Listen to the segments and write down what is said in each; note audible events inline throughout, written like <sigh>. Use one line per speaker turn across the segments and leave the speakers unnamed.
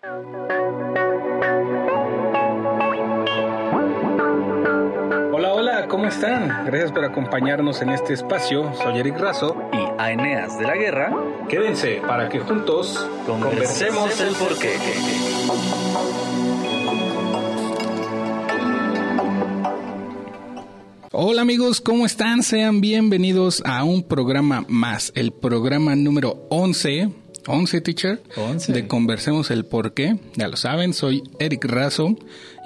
Hola, hola, ¿cómo están? Gracias por acompañarnos en este espacio. Soy Eric Razo
y Aeneas de la Guerra.
Quédense para que juntos
conversemos el porqué.
Hola amigos, ¿cómo están? Sean bienvenidos a un programa más, el programa número 11 11, teacher.
11.
De Conversemos el Porqué. Ya lo saben, soy Eric Razo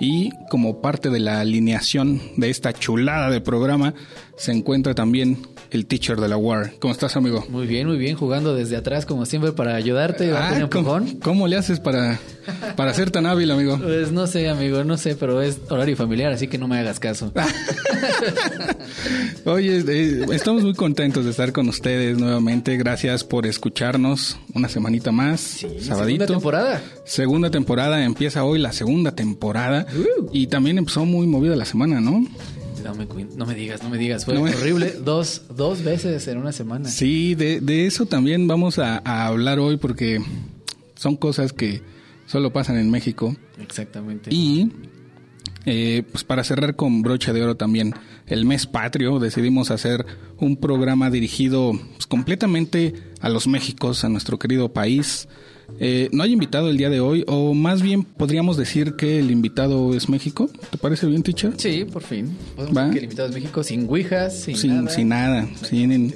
y como parte de la alineación de esta chulada de programa se encuentra también el teacher de la War. ¿Cómo estás, amigo?
Muy bien, muy bien, jugando desde atrás como siempre para ayudarte.
Ah, ¿cómo, ¿cómo, le haces para, para ser tan hábil, amigo?
Pues no sé, amigo, no sé, pero es horario familiar, así que no me hagas caso. <laughs>
Oye, eh, estamos muy contentos de estar con ustedes nuevamente. Gracias por escucharnos una semanita más.
Sí, sabadito. Segunda temporada.
Segunda temporada, empieza hoy la segunda temporada. Uh. Y también empezó muy movida la semana, ¿no?
No me, no me digas, no me digas. Fue horrible. dos, dos veces en una semana.
Sí, de, de eso también vamos a, a, hablar hoy porque son cosas que solo pasan en México.
Exactamente.
Y eh, pues para cerrar con brocha de oro también el mes patrio decidimos hacer un programa dirigido pues, completamente a los Méxicos, a nuestro querido país. Eh, no hay invitado el día de hoy, o más bien podríamos decir que el invitado es México. ¿Te parece bien, teacher?
Sí, por fin. ¿Va? que el invitado es México sin ouijas, sin,
sin
nada.
Sin nada, sin,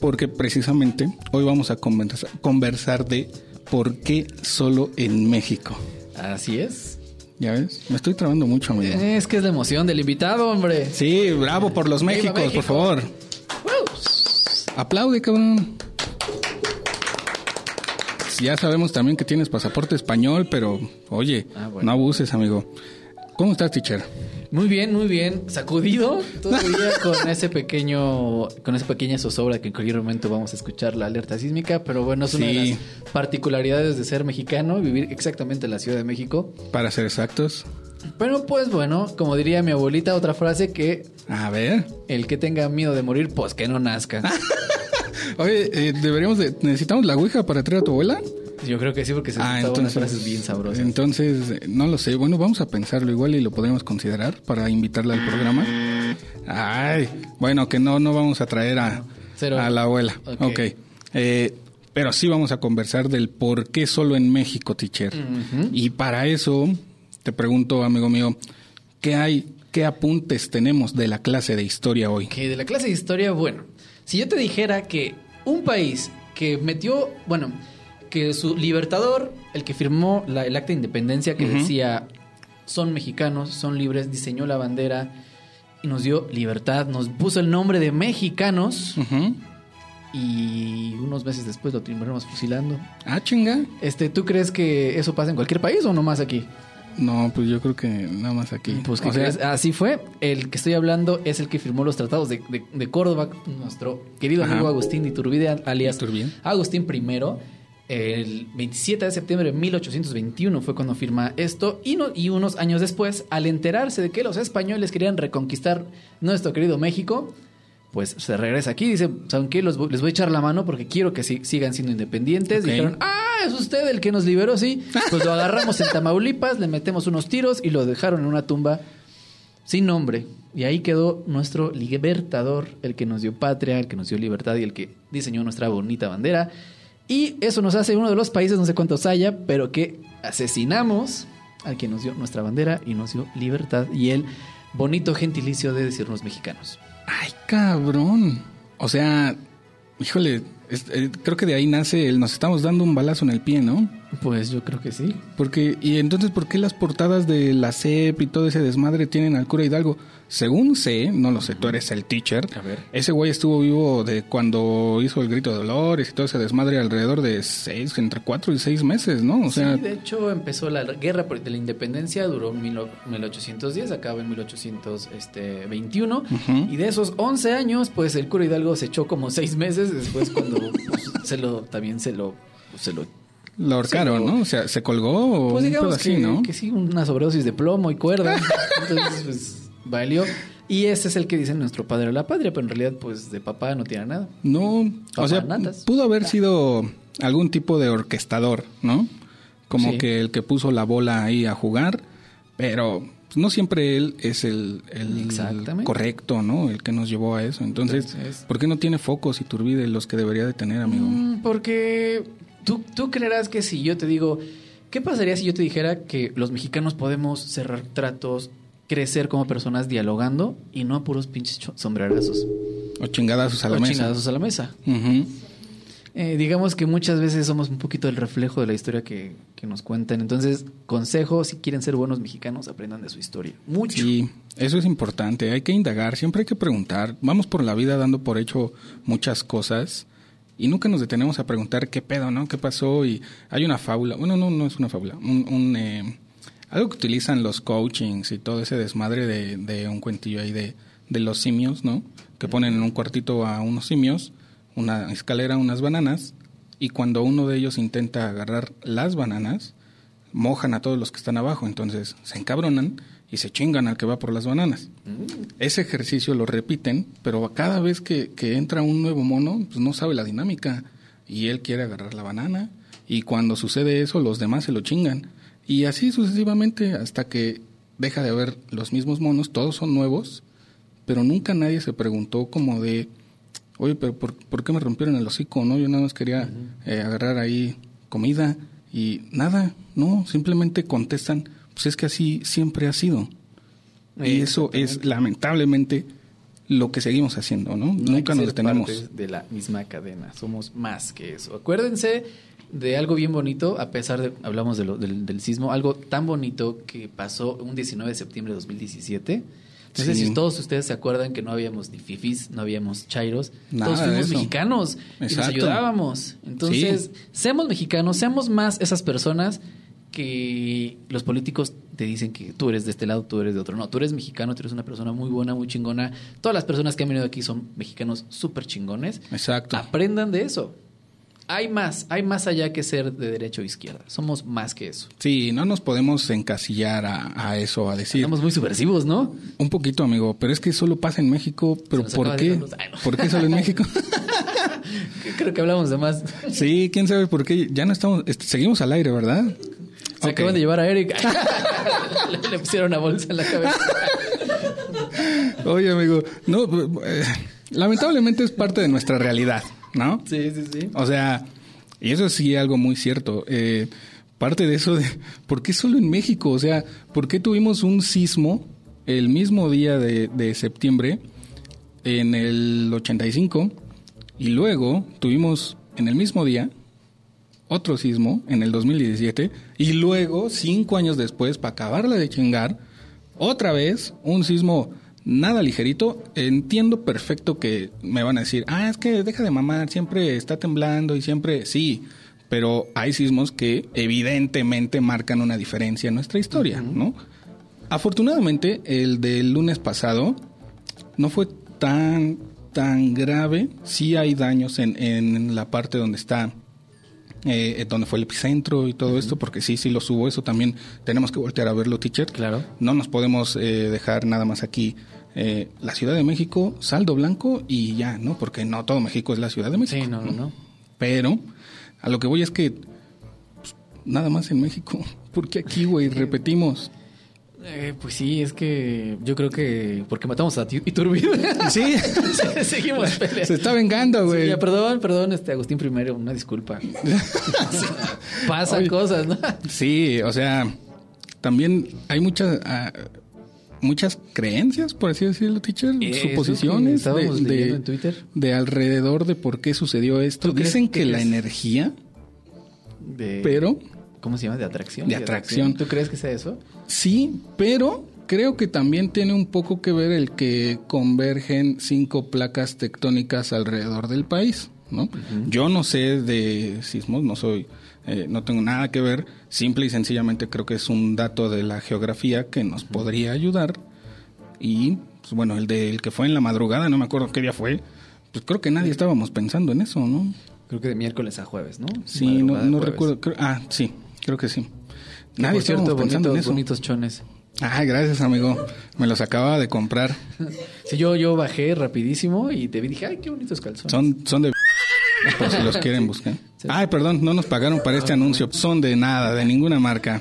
porque precisamente hoy vamos a conversar de por qué solo en México.
Así es.
¿Ya ves? Me estoy trabando mucho, amigo.
Es que es la emoción del invitado, hombre.
Sí, bravo por los Méxicos, por favor. Aplaude, cabrón ya sabemos también que tienes pasaporte español, pero oye, ah, no abuses, amigo. ¿Cómo estás, teacher?
Muy bien, muy bien. Sacudido todavía con ese pequeño, con esa pequeña zozobra que en cualquier momento vamos a escuchar la alerta sísmica, pero bueno, es una de las particularidades de ser mexicano, vivir exactamente en la Ciudad de México.
Para ser exactos.
Pero pues bueno, como diría mi abuelita, otra frase que...
A ver.
El que tenga miedo de morir, pues que no nazca. <laughs>
Oye, eh, deberíamos de, necesitamos la ouija para traer a tu abuela.
Yo creo que sí, porque se ah, entonces, frases bien sabrosas.
Entonces, no lo sé. Bueno, vamos a pensarlo igual y lo podemos considerar para invitarla al programa. Ay, bueno, que no, no vamos a traer a, a la abuela. Ok. Eh, pero sí vamos a conversar del por qué solo en México, teacher. Y para eso, te pregunto, amigo mío, ¿qué hay, qué apuntes tenemos de la clase de historia hoy?
Que de la clase de historia, bueno, si yo te dijera que un país que metió, bueno, que su libertador, el que firmó el acta de independencia que decía son mexicanos, son libres, diseñó la bandera y nos dio libertad, nos puso el nombre de mexicanos. Y unos meses después lo terminamos fusilando.
Ah, chinga.
Este, ¿tú crees que eso pasa en cualquier país o nomás aquí?
No, pues yo creo que nada más aquí.
Pues así fue. El que estoy hablando es el que firmó los tratados de, Córdoba, nuestro querido amigo Agustín Iturbide, alias Agustín I. El 27 de septiembre de 1821 fue cuando firma esto y, y unos años después, al enterarse de que los españoles querían reconquistar nuestro querido México, pues se regresa aquí y dice, ¿saben qué? les voy a echar la mano porque quiero que sigan siendo independientes. dijeron, ¡ah! es usted el que nos liberó, sí. <laughs> Pues lo agarramos en Tamaulipas, le metemos unos tiros y lo dejaron en una tumba sin nombre. Y ahí quedó nuestro libertador, el que nos dio patria, el que nos dio libertad y el que diseñó nuestra bonita bandera. Y eso nos hace uno de los países, no sé cuántos haya, pero que asesinamos al que nos dio nuestra bandera y nos dio libertad y el bonito gentilicio de decirnos mexicanos.
Ay, cabrón. O sea, híjole, eh, creo que de ahí nace el nos estamos dando un balazo en el pie, ¿no?
Pues yo creo que sí.
Porque, y entonces, ¿por qué las portadas de la CEP y todo ese desmadre tienen al cura Hidalgo? Según sé, no lo sé, tú eres el teacher.
A ver.
Ese güey estuvo vivo de cuando hizo el grito de Dolores y todo ese desmadre alrededor de seis, entre cuatro y seis meses, ¿no?
O sea, sí, de hecho empezó la guerra de la independencia, duró 1810, acaba en 1821. Y de esos 11 años, pues el cura Hidalgo se echó como seis meses después cuando <laughs> pues, se lo, también se lo, se lo
lo ahorcaron, ¿no? O sea, se colgó.
Pues digamos así, que, ¿no? que sí, una sobredosis de plomo y cuerda. <laughs> Entonces, pues valió. Y ese es el que dice nuestro padre de la patria, pero en realidad, pues de papá no tiene nada.
No, o sea, pudo haber sido algún tipo de orquestador, ¿no? como que el que puso la bola ahí a jugar, pero no siempre él es el, correcto, ¿no? El que nos llevó a eso. Entonces, ¿por qué no tiene focos y turbide los que debería de tener, amigo?
Mm, porque tú, tú creerás que si yo te digo, ¿qué pasaría si yo te dijera que los mexicanos podemos cerrar tratos, crecer como personas dialogando y no a puros pinches sombrerazos?
O chingadazos a la
o
mesa.
chingadazos a la mesa. Eh, digamos que muchas veces somos un poquito el reflejo de la historia que, nos cuentan. Entonces, consejo, si quieren ser buenos mexicanos, aprendan de su historia. Mucho.
Sí, eso es importante. Hay que indagar, siempre hay que preguntar. Vamos por la vida dando por hecho muchas cosas y nunca nos detenemos a preguntar qué pedo, ¿no? ¿Qué pasó? Y hay una fábula. Bueno, no, no es una fábula. Un, eh, algo que utilizan los coachings y todo ese desmadre de, de un cuentillo ahí de, de los simios, ¿no? Que ponen en un cuartito a unos simios una escalera, unas bananas, y cuando uno de ellos intenta agarrar las bananas, mojan a todos los que están abajo, entonces se encabronan y se chingan al que va por las bananas. Mm. Ese ejercicio lo repiten, pero cada vez que, que, entra un nuevo mono, pues no sabe la dinámica y él quiere agarrar la banana y cuando sucede eso los demás se lo chingan. Y así sucesivamente hasta que deja de haber los mismos monos, todos son nuevos, pero nunca nadie se preguntó como de oye, pero ¿por, qué me rompieron el hocico? no Yo nada más quería eh, agarrar ahí comida y nada, no, simplemente contestan, pues es que así siempre ha sido. Y eso es lamentablemente lo que seguimos haciendo, ¿no? Nunca nos detenemos.
de la misma cadena, somos más que eso. Acuérdense de algo bien bonito, a pesar de, hablamos de lo, del, del sismo, algo tan bonito que pasó un 19 de septiembre de 2017 no sé si todos ustedes se acuerdan que no habíamos ni fifis, no habíamos chairos, todos fuimos mexicanos y nos ayudábamos. Entonces, seamos mexicanos, seamos más esas personas que los políticos te dicen que tú eres de este lado, tú eres de otro. No, tú eres mexicano, tú eres una persona muy buena, muy chingona. Todas las personas que han venido aquí son mexicanos súper chingones.
Exacto.
Aprendan de eso hay más, hay más allá que ser de derecha o izquierda. Somos más que eso.
Sí, no nos podemos encasillar a, eso, a decir.
Somos muy subversivos, ¿no?
Un poquito, amigo, pero es que solo pasa en México. ¿Pero por qué? ¿Por qué solo en México? <laughs> <laughs>
Creo que hablamos de más.
Sí, quién sabe por qué. Ya no estamos, seguimos al aire, ¿verdad?
Se acaban de llevar a Eric. <laughs> le, pusieron una bolsa en la cabeza.
Oye, amigo, no, eh, lamentablemente es parte de nuestra realidad. ¿No?
Sí, sí, sí.
O sea, y eso sí es algo muy cierto. Eh, parte de eso de, ¿por qué solo en México? O sea, ¿por qué tuvimos un sismo el mismo día de, de septiembre en el 85 y luego tuvimos en el mismo día otro sismo en el 2017 y luego, cinco años después, para acabarla de chingar, otra vez un sismo nada ligerito. Entiendo perfecto que me van a decir, ah, es que deja de mamar, siempre está temblando y siempre sí, pero hay sismos que evidentemente marcan una diferencia en nuestra historia, ¿no? Afortunadamente, el del lunes pasado no fue tan, tan grave. Sí hay daños en, en la parte donde está eh, donde fue el epicentro y todo esto, porque sí, sí lo subo, eso también tenemos que voltear a verlo, teacher.
Claro.
No nos podemos eh, dejar nada más aquí eh, la Ciudad de México, saldo blanco y ya, ¿no? Porque no todo México es la Ciudad de México.
Sí, no, no, no.
Pero a lo que voy es que pues, nada más en México. <laughs> porque aquí, güey? Repetimos.
Eh, pues sí, es que yo creo que porque matamos a Iturbide. <laughs>
Sí, <laughs>
seguimos peleando.
Se está vengando, güey.
perdón, perdón, este Agustín primero, una disculpa. <laughs> Pasan cosas, ¿no?
Sí, o sea, también hay muchas ah, muchas creencias, por así decirlo, teacher, suposiciones de,
en Twitter.
de alrededor de por qué sucedió esto. Dicen que, la energía,
de,
pero
¿cómo se llama? De atracción.
De, atracción.
¿Tú crees que sea eso?
Sí, pero creo que también tiene un poco que ver el que convergen cinco placas tectónicas alrededor del país, ¿no? Yo no sé de sismos, no soy eh, no tengo nada que ver, simple y sencillamente creo que es un dato de la geografía que nos podría ayudar. Y, pues, bueno, el del que fue en la madrugada, no me acuerdo qué día fue, pues creo que nadie estábamos pensando en eso, ¿no?
Creo que de miércoles a jueves, ¿no?
Sí, no, recuerdo. ah, sí, creo que sí.
Nadie cierto, pensando en eso. bonitos chones.
Ah, gracias, amigo. Me los acababa de comprar.
sí, yo, yo bajé rapidísimo y te vi dije, ay, qué bonitos calzones.
Son, son de... <laughs> por si los quieren buscar. Ay, perdón, no nos pagaron para este anuncio. Son de nada, de ninguna marca.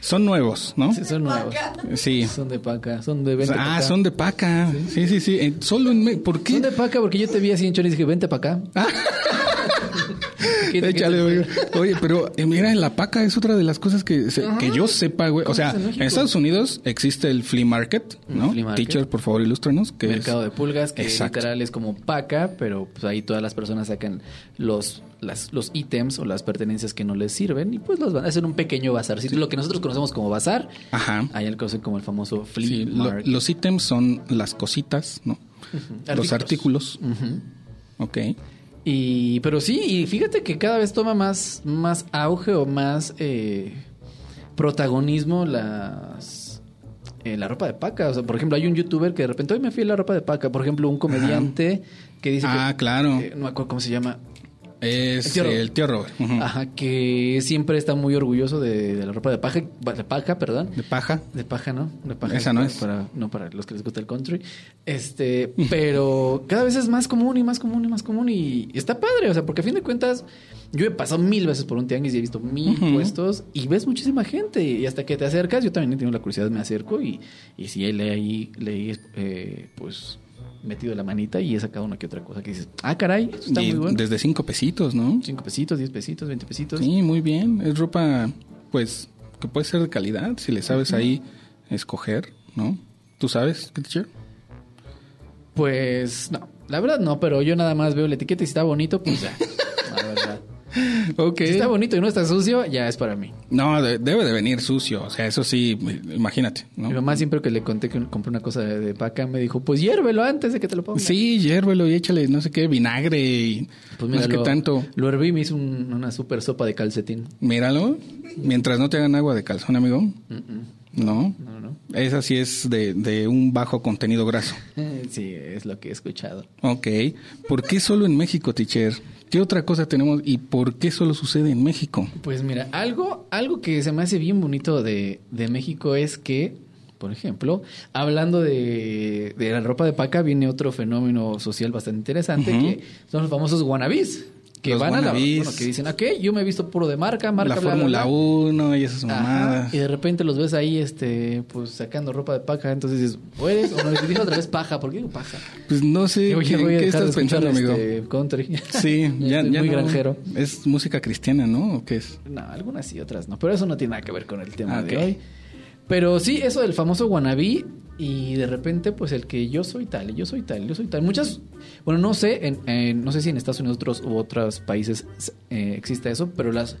Son nuevos, ¿no?
Sí, son nuevos.
Sí.
Son de paca, son de vente
Ah, son de paca. Sí, sí, sí. Solo en... ¿Por qué?
Son de paca porque yo te vi así en Chori y dije, vente para acá. Ah. <laughs>
Échale, oye. oye, pero eh, mira, la paca es otra de las cosas que, que yo sepa, güey. O sea, en, Estados Unidos existe el flea market, ¿no? Teacher, por favor, ilústranos.
Que Mercado de pulgas, que literal es como paca, pero pues ahí todas las personas sacan los las, los ítems o las pertenencias que no les sirven y pues los van a hacer un pequeño bazar. Lo que nosotros conocemos como bazar, Ajá. hay algo como el famoso flea market.
los ítems son las cositas, ¿no? Los artículos. Ok.
Y, pero sí, y fíjate que cada vez toma más, más auge o más eh, protagonismo las eh, la ropa de paca. O sea, por ejemplo, hay un youtuber que de repente hoy me fui a la ropa de paca. Por ejemplo, un comediante que dice
ah, claro.
no me acuerdo cómo se llama.
Es el tío, Robert.
Ajá, que siempre está muy orgulloso de, la ropa de paja, de paja, perdón.
De paja.
De paja, ¿no? De paja.
Esa no es.
Para, no para los que les gusta el country. Este, <laughs> pero cada vez es más común y más común y más común y, está padre, o sea, porque a fin de cuentas yo he pasado mil veces por un tianguis y he visto mil puestos y ves muchísima gente y hasta que te acercas, yo también tengo la curiosidad, me acerco y, y si leí, leí, eh, pues metido la manita y he sacado una que otra cosa que dices, ah, caray, está muy bueno.
Desde cinco pesitos, ¿no?
Cinco pesitos, diez pesitos, veinte pesitos.
Sí, muy bien. Es ropa, pues, que puede ser de calidad, si le sabes ahí escoger, ¿no? ¿Tú sabes, teacher?
Pues, no. La verdad no, pero yo nada más veo la etiqueta y si está bonito, pues ya. <laughs> La verdad. <laughs>
Si
está bonito y no está sucio, ya es para mí.
No, debe de venir sucio. O sea, eso sí, imagínate. ¿no?
Mi mamá siempre que le conté que compré una cosa de, paca, me dijo, pues hiérvelo antes de que te lo pongas.
Sí, hiérvelo y échale no sé qué, vinagre y pues no sé qué tanto.
Lo herví y me hizo una super sopa de calcetín.
Míralo. Mientras no te hagan agua de calzón, amigo. No, no. Esa sí es de, de, un bajo contenido graso. <laughs>
sí, es lo que he escuchado.
Ok. ¿Por qué solo en México, teacher? ¿Qué otra cosa tenemos y por qué solo sucede en México?
Pues mira, algo, algo que se me hace bien bonito de, de México es que, por ejemplo, hablando de, de, la ropa de paca, viene otro fenómeno social bastante interesante, que son los famosos wannabes que van a la bueno, que dicen, ok, yo me he visto puro de marca, marca
la Fórmula 1 y esas mamadas.
Y de repente los ves ahí este pues sacando ropa de paja, entonces dices, ¿puedes? O no digo otra vez paja, ¿por qué digo paja?
Pues no sé, ¿qué, ¿qué estás pensando, amigo?
Este, country. <laughs>
Sí, <laughs> ya, ya
muy granjero.
Es música cristiana, ¿no? ¿O qué es?
No, algunas sí, otras no, pero eso no tiene nada que ver con el tema de hoy. Pero sí, eso del famoso wannabe y de repente pues el que yo soy tal, yo soy tal, yo soy tal. Muchas, bueno, no sé, en, no sé si en Estados Unidos otros, u otros países eh, existe eso, pero las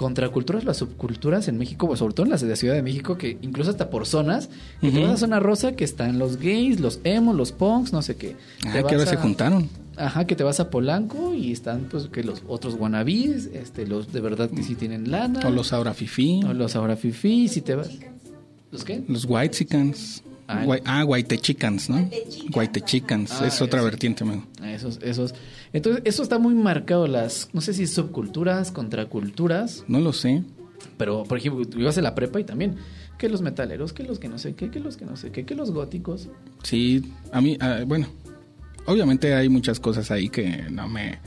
contraculturas, las subculturas en México, sobre todo en la Ciudad de México, que incluso hasta por zonas, que te vas a zona rosa que están los gays, los emos, los punks, no sé qué.
Ah, que ahora se juntaron.
Ajá, que te vas a Polanco y están pues que los otros wannabes, este, los de verdad que sí tienen lana.
O los ahora fifi.
O los ahora fifi, si te vas...
¿Los qué? Los white Ah, ah Guaitechicans, ¿no? Guaitechicans, ah, es otra vertiente, amigo.
Esos, esos. Entonces, eso está muy marcado, las, no sé si subculturas, contraculturas.
No lo sé.
Pero, por ejemplo, ibas a la prepa y también, que los metaleros, que los que no sé qué, que los que no sé qué, que los góticos.
Sí, a mí, ah, bueno, obviamente hay muchas cosas ahí que no me...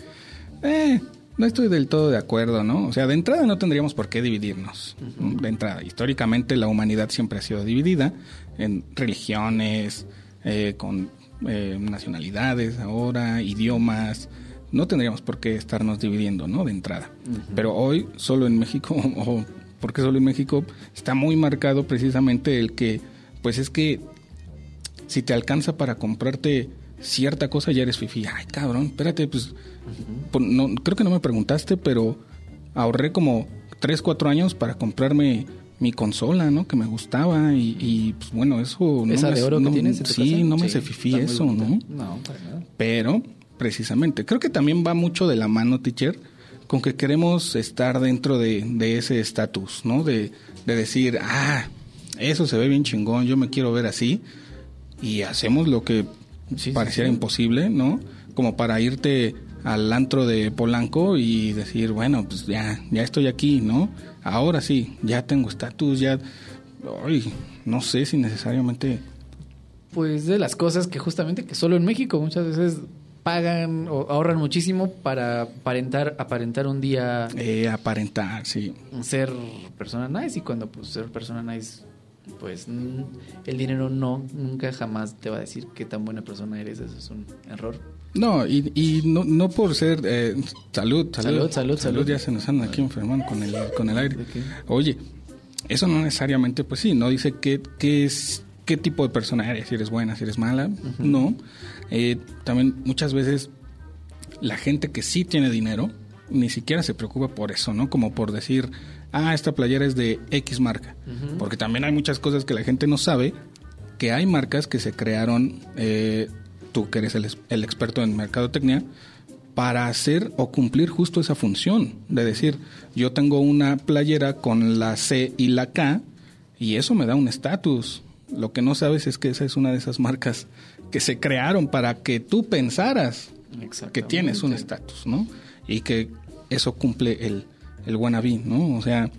Eh, no estoy del todo de acuerdo, ¿no? O sea, de entrada no tendríamos por qué dividirnos. De entrada, históricamente la humanidad siempre ha sido dividida en religiones, eh, con eh, nacionalidades ahora, idiomas. No tendríamos por qué estarnos dividiendo, ¿no? De entrada. Pero hoy, solo en México, <laughs> o porque solo en México, está muy marcado precisamente el que, pues es que si te alcanza para comprarte cierta cosa, ya eres fifi. Ay, cabrón, espérate, pues, no, creo que no me preguntaste, pero ahorré como 3, 4 años para comprarme mi consola, ¿no? Que me gustaba y, pues bueno, eso...
¿Esa
no
de oro que tienes
Sí, no me hace fifí eso, ¿no?
No, para nada.
Pero, precisamente, creo que también va mucho de la mano, teacher, con que queremos estar dentro de, ese estatus, ¿no? De, de decir, ah, eso se ve bien chingón, yo me quiero ver así. Y hacemos lo que pareciera imposible, ¿no? Como para irte al antro de Polanco y decir, bueno, pues ya, ya estoy aquí, ¿no? ahora sí, ya tengo estatus, ya... Ay, no sé si necesariamente...
Pues de las cosas que justamente que solo en México muchas veces pagan o ahorran muchísimo para aparentar, aparentar un día.
Eh, aparentar, sí.
Ser persona nice y cuando pues ser persona nice, pues el dinero no, nunca jamás te va a decir qué tan buena persona eres. Eso es un error.
No, y, y no, no por ser... Eh, salud, salud,
salud, salud,
Ya se nos andan aquí enfermando con el, con el aire. Oye, eso no necesariamente, pues sí, no dice qué, qué, es, qué tipo de persona eres, si eres buena, si eres mala. No. Eh, también muchas veces la gente que sí tiene dinero ni siquiera se preocupa por eso, ¿no? Como por decir, ah, esta playera es de X marca. Porque también hay muchas cosas que la gente no sabe, que hay marcas que se crearon, eh, tú que eres el, el experto en mercadotecnia, para hacer o cumplir justo esa función, de decir, yo tengo una playera con la C y la K, y eso me da un estatus. Lo que no sabes es que esa es una de esas marcas que se crearon para que tú pensaras que tienes un estatus, ¿no? Y que eso cumple el, el wannabe, ¿no? O sea,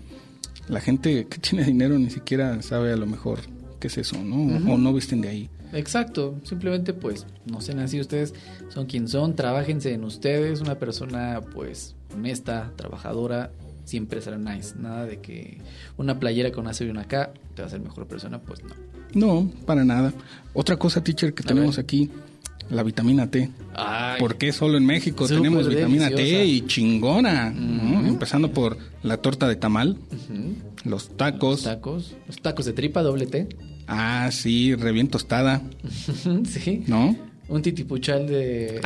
la gente que tiene dinero ni siquiera sabe a lo mejor qué es eso, ¿no? O no visten de ahí.
Exacto, simplemente pues no sean así ustedes, son quien son, trabajense en ustedes, una persona pues honesta, trabajadora, siempre será nice, nada de que una playera con C y una K te va a hacer mejor persona, pues no.
No, para nada. Otra cosa, teacher, que tenemos aquí, la vitamina T. Ay, ¿Por qué solo en México tenemos vitamina T y chingona? Empezando por la torta de tamal, los tacos. Los
tacos, los tacos de tripa, doble T.
Ah, sí, re bien tostada. <laughs>
sí.
¿No?
Un titipuchal de,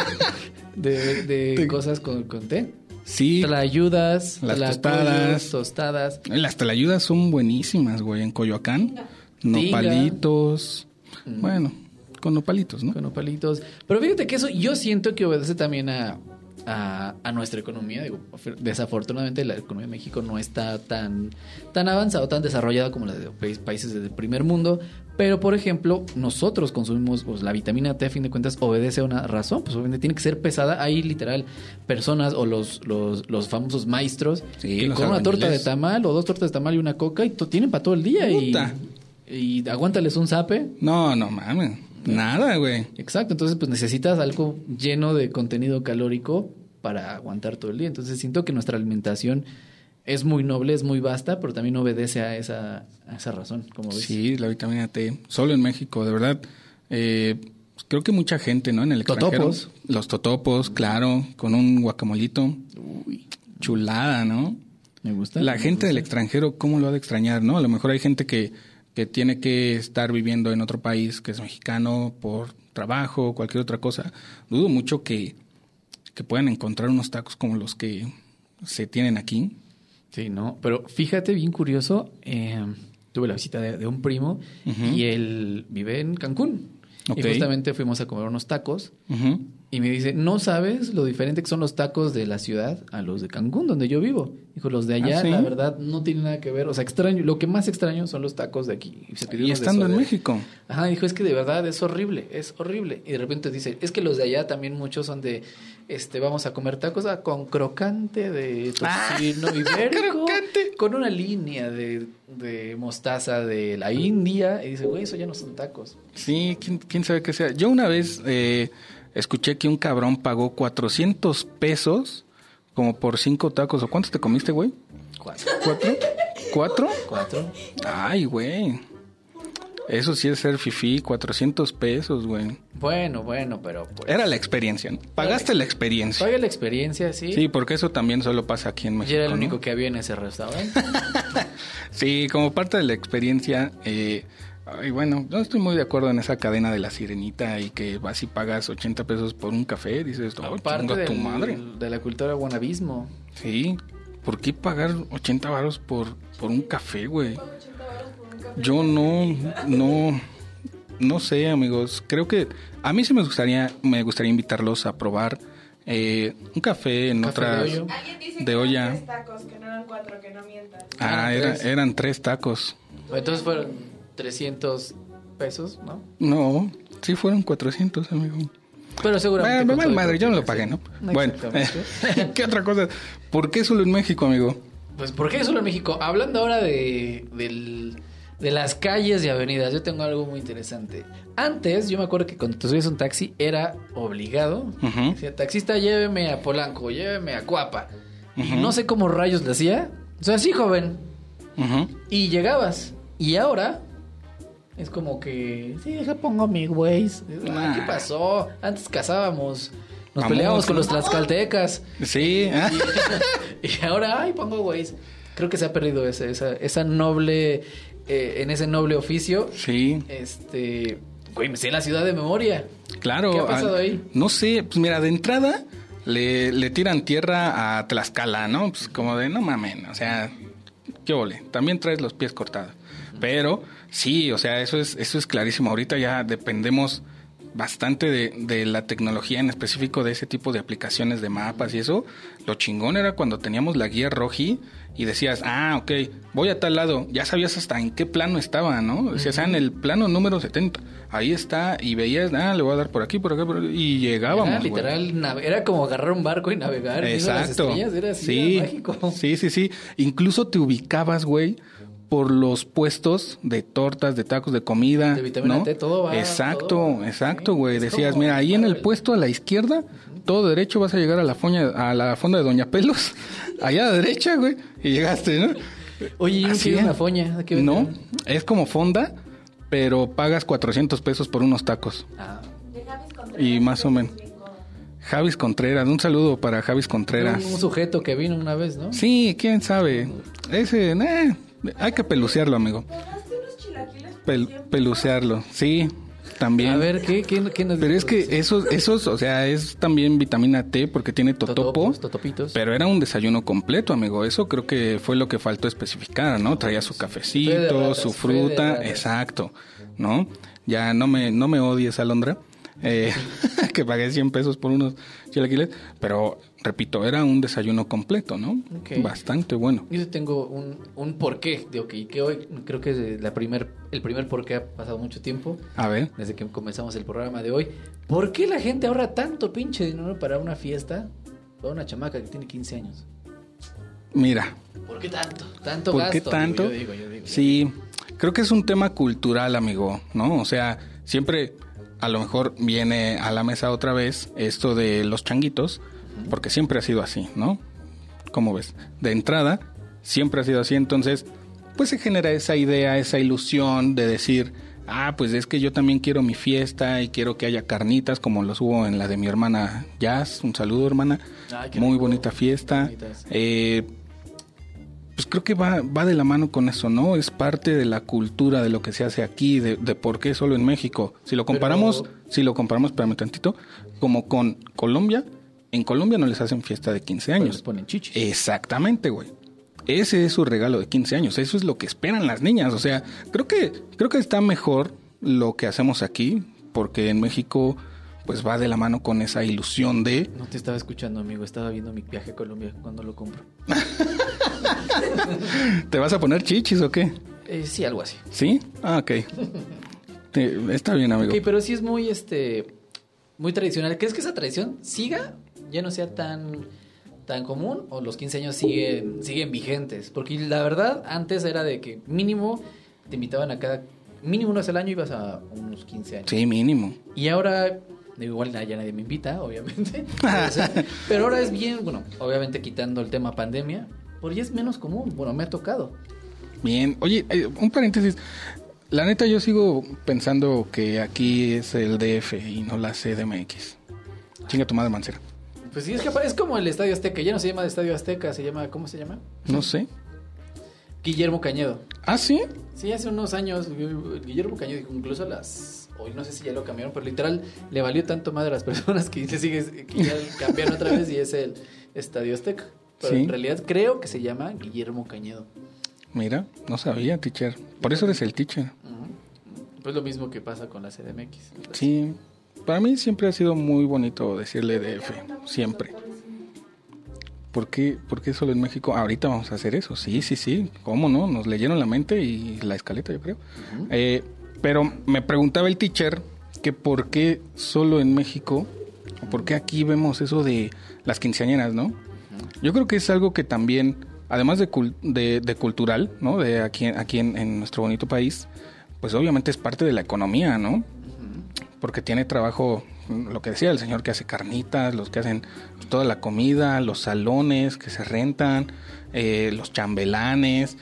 <laughs> de, de, cosas con, con té.
Sí.
Tlayudas,
las tostadas.
tostadas.
Las tlayudas son buenísimas, güey. En Coyoacán, nopalitos. Mm. Bueno, con nopalitos, ¿no?
Con nopalitos. Pero fíjate que eso yo siento que obedece también a, a, nuestra economía. Digo, desafortunadamente la economía de México no está tan, tan avanzada o tan desarrollada como la de países del primer mundo. Pero, por ejemplo, nosotros consumimos pues, la vitamina T, a fin de cuentas, obedece a una razón. Pues obviamente tiene que ser pesada. Hay literal personas o los, los, famosos maestros que con una torta de tamal o dos tortas de tamal y una coca y tienen para todo el día. Y, y aguántales un zape.
No, no mames. Nada, güey.
Exacto, entonces pues necesitas algo lleno de contenido calórico para aguantar todo el día. Entonces siento que nuestra alimentación es muy noble, es muy vasta, pero también obedece a esa, a esa razón, como ves.
Sí, la vitamina T. Solo en México, de verdad. Eh, creo que mucha gente, ¿no? En el extranjero. Totopos. Los totopos, claro, con un guacamolito. Uy. Chulada, ¿no?
Me gusta.
La gente del extranjero, ¿cómo lo ha de extrañar, no? A lo mejor hay gente que que tiene que estar viviendo en otro país que es mexicano por trabajo o cualquier otra cosa, dudo mucho que, que puedan encontrar unos tacos como los que se tienen aquí.
Sí, no, pero fíjate, bien curioso, eh, tuve la visita de, un primo y él vive en Cancún. Y justamente fuimos a comer unos tacos y me dice, no sabes lo diferente que son los tacos de la ciudad a los de Cancún, donde yo vivo. Dijo, los de allá, ¿Ah, la verdad, no tienen nada que ver. O sea, extraño, lo que más extraño son los tacos de aquí.
Y, estando en México.
Ajá, dijo, es que de verdad es horrible, es horrible. Y de repente dice, es que los de allá también muchos son de, este, vamos a comer tacos ah, con crocante de tocino ah, <laughs> ibérico. Con una línea de, de, mostaza de la India. Y dice, güey, eso ya no son tacos.
Sí, quién, quién sabe qué sea. Yo una vez... Eh, escuché que un cabrón pagó 400 pesos como por cinco tacos. ¿O cuántos te comiste, güey?
Cuatro.
¿Cuatro? ¿Cuatro?
Cuatro.
Ay, güey. Eso sí es ser fifi, 400 pesos, güey.
Bueno, bueno, pero pues...
Era la experiencia, ¿no? Pagaste la experiencia.
Pagué la experiencia, sí.
Sí, porque eso también solo pasa aquí en México.
Yo era el único que había en ese restaurante. <laughs>
sí, como parte de la experiencia, eh, y bueno, no estoy muy de acuerdo en esa cadena de la sirenita y que vas y pagas 80 pesos por un café. Dices, oh, tu madre.
De la cultura guanabismo.
Sí, ¿por qué pagar 80 baros por, por un café, güey? Yo no, no, no sé, amigos. Creo que a mí sí me gustaría, me gustaría invitarlos a probar eh, un café en otra
de, de olla. Tres tacos, que no eran cuatro, que no mientan.
Ah, eran tres tacos.
Entonces fueron 300 pesos, ¿no?
No, sí fueron 400, amigo.
Pero seguramente.
Bueno, madre, yo no lo pagué, ¿no? Bueno, <laughs> ¿qué otra cosa? ¿Por qué solo en México, amigo?
Pues, ¿por qué solo en México? Hablando ahora de, del, de las calles y avenidas, yo tengo algo muy interesante. Antes, yo me acuerdo que cuando te subías un taxi era obligado. Decía, taxista, lléveme a Polanco, lléveme a Cuapa. No sé cómo rayos le hacía. O sea, sí, joven. Y llegabas. Y ahora es como que, sí, deja pongo mi güey. ¿Qué pasó? Antes cazábamos. Nos peleábamos con los tlaxcaltecas.
Sí. <laughs>
Y, ahora, ay, pongo güey. Creo que se ha perdido esa, esa, noble, eh, en ese noble oficio.
Sí.
Este, güey, me sé la ciudad de memoria.
Claro.
¿Qué ha pasado ahí?
No sé, pues mira, de entrada le, le tiran tierra a Tlaxcala, ¿no? Pues como de, no mamen, o sea, qué ole, también traes los pies cortados. Pero sí, o sea, eso es, eso es clarísimo. Ahorita ya dependemos bastante de, de, la tecnología, en específico de ese tipo de aplicaciones de mapas y eso. Lo chingón era cuando teníamos la guía Roji y decías, ah, ok, voy a tal lado. Ya sabías hasta en qué plano estaba, ¿no? Decías, ah, en el plano número 70. Ahí está. Y veías, ah, le voy a dar por aquí, por acá, por aquí. Y llegábamos.
Era literal, era como agarrar un barco y navegar.
Exacto.
Las era así,
sí,
mágico.
sí, sí, sí. Incluso te ubicabas, güey por los puestos de tortas, de tacos, de comida.
De vitamina
¿no?
T, todo va.
Exacto, exacto, güey. Decías, mira, ahí en el puesto a la izquierda, todo derecho vas a llegar a la, foña, a la fonda de Doña Pelos. <laughs> Allá a la derecha, güey. Y llegaste, ¿no?
Oye, ¿y qué una foña?
no, es como fonda, pero pagas 400 pesos por unos tacos. Ah. Y más o menos. Javis Contreras, un saludo para Javis Contreras.
Un, sujeto que vino una vez, ¿no?
Sí, quién sabe. Ese, eh, hay que pelucearlo, amigo. pelucearlo, sí, también.
A ver, ¿qué, qué, nos
Pero es que esos, esos, o sea, es también vitamina T porque tiene totopo.
totopitos.
Pero era un desayuno completo, amigo. Eso creo que fue lo que faltó especificar, ¿no? Traía su cafecito, su fruta, exacto, ¿no? Ya no me, no me odies, Alondra. Eh, <laughs> que pagué 100 pesos por unos chilaquiles, pero repito, era un desayuno completo, ¿no? Bastante bueno.
Yo tengo un, un porqué, de ok, que hoy creo que es la primer, el primer porqué ha pasado mucho tiempo.
A ver.
Desde que comenzamos el programa de hoy. ¿Por qué la gente ahorra tanto pinche dinero para una fiesta? Para una chamaca que tiene 15 años.
Mira.
¿Por qué tanto? Tanto
¿Por qué tanto? sí, creo que es un tema cultural, amigo, ¿no? O sea, siempre a lo mejor viene a la mesa otra vez esto de los changuitos, porque siempre ha sido así, ¿no? Como ves, de entrada, siempre ha sido así, entonces, pues se genera esa idea, esa ilusión de decir, ah, pues es que yo también quiero mi fiesta y quiero que haya carnitas como los hubo en la de mi hermana Jazz, un saludo hermana, muy bonita fiesta. Eh, pues creo que va, va de la mano con eso, ¿no? Es parte de la cultura de lo que se hace aquí, de, por qué solo en México. Si lo comparamos, si lo comparamos, espérame tantito, como con Colombia, en Colombia no les hacen fiesta de 15 años. les
ponen chichis.
Exactamente, güey. Ese es su regalo de 15 años. Eso es lo que esperan las niñas. O sea, creo que, creo que está mejor lo que hacemos aquí, porque en México pues va de la mano con esa ilusión de...
No te estaba escuchando, amigo. Estaba viendo mi viaje a Colombia cuando lo compro. <laughs> <laughs>
¿Te vas a poner chichis o qué?
Eh, sí, algo así.
¿Sí? Ah, ok. está bien, amigo.
Ok, pero sí es muy, este, muy tradicional. ¿Crees que esa tradición siga? Ya no sea tan, tan común o los 15 años siguen, siguen vigentes. Porque la verdad, antes era de que mínimo te invitaban a cada... Mínimo una vez al año ibas a unos 15 años.
Sí, mínimo.
Y ahora Igual ya nadie me invita, obviamente. <laughs> Pero ahora es bien, bueno, obviamente quitando el tema pandemia, porque es menos común. Bueno, me ha tocado.
Bien, oye, eh, un paréntesis. La neta, yo sigo pensando que aquí es el DF y no la CDMX. Chinga tu madre, Mancera.
Pues sí, es que es como el Estadio Azteca. Ya no se llama Estadio Azteca, se llama, ¿cómo se llama?
No sé.
Guillermo Cañedo.
¿Ah, sí?
Sí, hace unos años Guillermo Cañedo, incluso las hoy no sé si ya lo cambiaron, pero literal le valió tanto más a las personas que le sigues que ya cambiaron otra vez y es el Estadio Azteca. Pero en realidad creo que se llama Guillermo Cañedo.
Mira, no sabía, teacher. Por eso eres el teacher.
Pues lo mismo que pasa con la CDMX.
Sí, para mí siempre ha sido muy bonito decirle DF, siempre. ¿Por qué, ¿Por qué solo en México? Ahorita vamos a hacer eso. Sí, sí, sí. ¿Cómo no? Nos leyeron la mente y la escaleta, yo creo. eh, pero me preguntaba el teacher que por qué solo en México, o por qué aquí vemos eso de las quinceañeras, ¿no? Yo creo que es algo que también además de, de, cultural, ¿no? De aquí, aquí en, nuestro bonito país, pues obviamente es parte de la economía, ¿no? Porque tiene trabajo, lo que decía el señor que hace carnitas, los que hacen toda la comida, los salones que se rentan, eh, los chambelanes.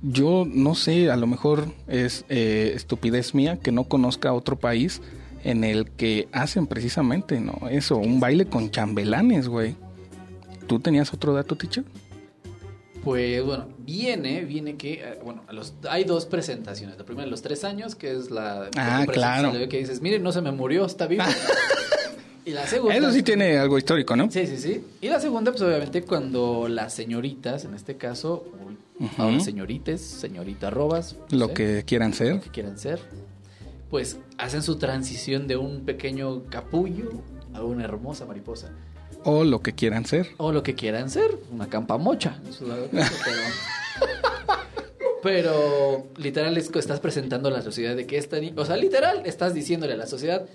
Yo no sé, a lo mejor es eh, estupidez mía que no conozca otro país en el que hacen precisamente, ¿no? Eso, un baile con chambelanes, güey. ¿Tú tenías otro dato, teacher?
Pues bueno, viene, viene que, eh, bueno, los, hay dos presentaciones. La primera de los tres años, que es la...
Ah, claro.
Que dices, miren, no se me murió, está vivo. <laughs>
y la segunda... Eso sí tiene algo histórico, ¿no?
Sí, sí, sí. Y la segunda, pues obviamente cuando las señoritas, en este caso, ahora señorites, señorita robas.
lo que quieran ser.
Lo que quieran ser. Pues hacen su transición de un pequeño capullo a una hermosa mariposa.
O lo que quieran ser.
O lo que quieran ser, una campa mocha. <laughs> Pero literal estás presentando a la sociedad de que esta o sea, literal estás diciéndole a la sociedad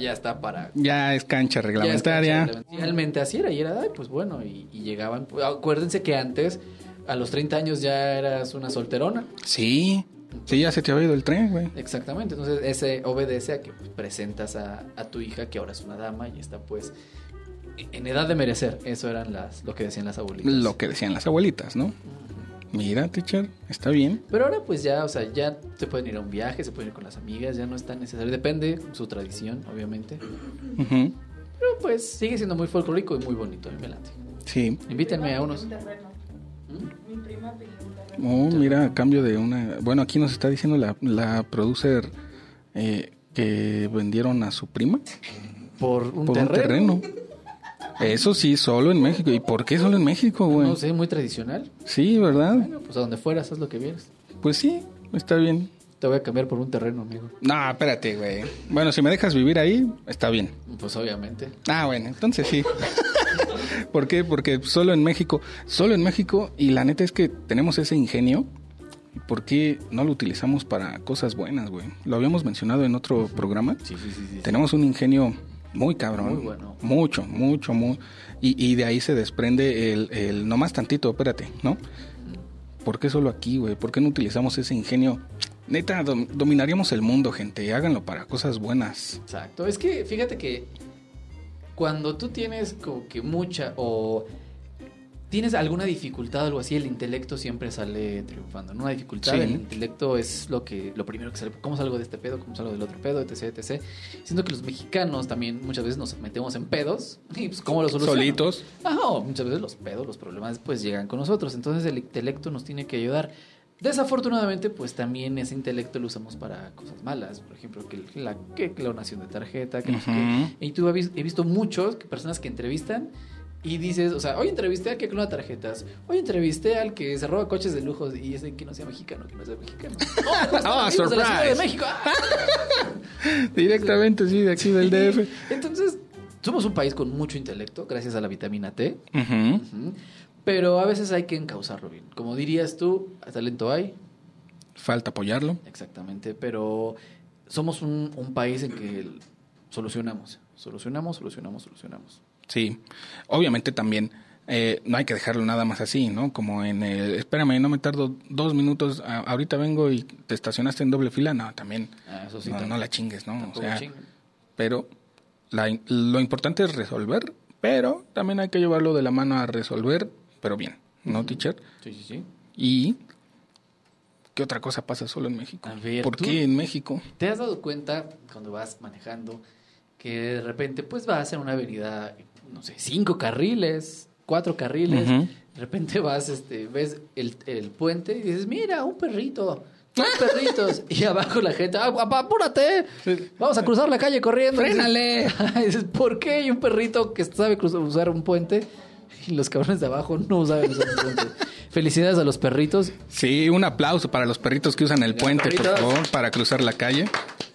ya está para
ya es cancha reglamentaria.
Realmente así era y era, pues bueno, y, llegaban, acuérdense que antes a los 30 años ya eras una solterona.
Sí. Sí, ya se te ha oído el tren, güey.
Exactamente, entonces ese obedece a que presentas a, a, tu hija que ahora es una dama y está pues en edad de merecer, eso eran las, lo que decían las abuelitas.
Lo que decían las abuelitas, ¿no? Mira, teacher, está bien.
Pero ahora pues ya, o sea, ya se pueden ir a un viaje, se pueden ir con las amigas, ya no es tan necesario. Depende su tradición, obviamente. Pero pues sigue siendo muy folclórico y muy bonito, me late.
Sí.
Invítenme a unos.
Mi prima Oh, mira, a cambio de una... Bueno, aquí nos está diciendo la, la producer eh, que vendieron a su prima.
Por un terreno.
Eso sí, solo en México. ¿Y por qué solo en México, güey?
No sé, muy tradicional.
Sí, ¿verdad?
Bueno, pues a donde fueras, haz lo que vienes.
Pues sí, está bien.
Te voy a cambiar por un terreno, amigo.
No, espérate, güey. Bueno, si me dejas vivir ahí, está bien.
Pues obviamente.
Ah, bueno, entonces sí. <laughs> ¿Por qué? Porque solo en México, solo en México, y la neta es que tenemos ese ingenio. ¿Por qué no lo utilizamos para cosas buenas, güey? Lo habíamos mencionado en otro programa.
Sí, sí, sí,
Tenemos un ingenio muy cabrón.
Muy bueno.
Mucho, mucho, muy. Y, y de ahí se desprende el, el, no más tantito, espérate, ¿no? ¿Por qué solo aquí, güey? ¿Por qué no utilizamos ese ingenio? Neta, dominaríamos el mundo, gente. Háganlo para cosas buenas.
Exacto. Es que fíjate que cuando tú tienes como que mucha o tienes alguna dificultad o algo así, el intelecto siempre sale triunfando. ¿no? Una dificultad, el intelecto es lo que lo primero que sale. ¿Cómo salgo de este pedo? ¿Cómo salgo del otro pedo? Etc, etc. Siendo que los mexicanos también muchas veces nos metemos en pedos. Y pues, ¿cómo los solucionamos?
Solitos.
Ah, muchas veces los pedos, los problemas, pues llegan con nosotros. Entonces el intelecto nos tiene que ayudar. Desafortunadamente, pues también ese intelecto lo usamos para cosas malas. Por ejemplo, que la que clonación de tarjeta, que no sé qué. Y tú he visto muchos personas que entrevistan y dices, o sea, hoy entrevisté al que clona tarjetas, hoy entrevisté al que se roba coches de lujo y ese que no sea mexicano, que no sea mexicano. <laughs>
¡Oh, surprise!
De, México. <laughs>
Directamente, sí, de aquí del DF.
Entonces, somos un país con mucho intelecto, gracias a la vitamina T. Pero a veces hay que encauzarlo bien. Como dirías tú, talento hay.
Falta apoyarlo.
Exactamente, pero somos un, un país en que solucionamos, solucionamos, solucionamos, solucionamos.
Sí, obviamente también eh, no hay que dejarlo nada más así, ¿no? Como en el, espérame, no me tardo dos minutos, ahorita vengo y te estacionaste en doble fila, no, también,
ah,
no, la chingues, ¿no? O sea, pero lo importante es resolver, pero también hay que llevarlo de la mano a resolver, pero bien, ¿no, teacher?
Sí, sí, sí.
Y ¿Qué otra cosa pasa solo en México? ¿Por qué en México?
¿Te has dado cuenta cuando vas manejando que de repente pues vas en una avenida no sé, cinco carriles, cuatro carriles. De repente vas, este, ves el, el, puente y dices, mira, un perrito. Dos perritos. <laughs> y abajo la gente, ah, apúrate. Vamos a cruzar la calle corriendo.
Frénale. <laughs>
dices, ¿por qué hay un perrito que sabe cruzar, usar un puente? Y los cabrones de abajo no saben usar un puente. <laughs> Felicidades a los perritos.
Sí, un aplauso para los perritos que usan el puente, por favor, para cruzar la calle.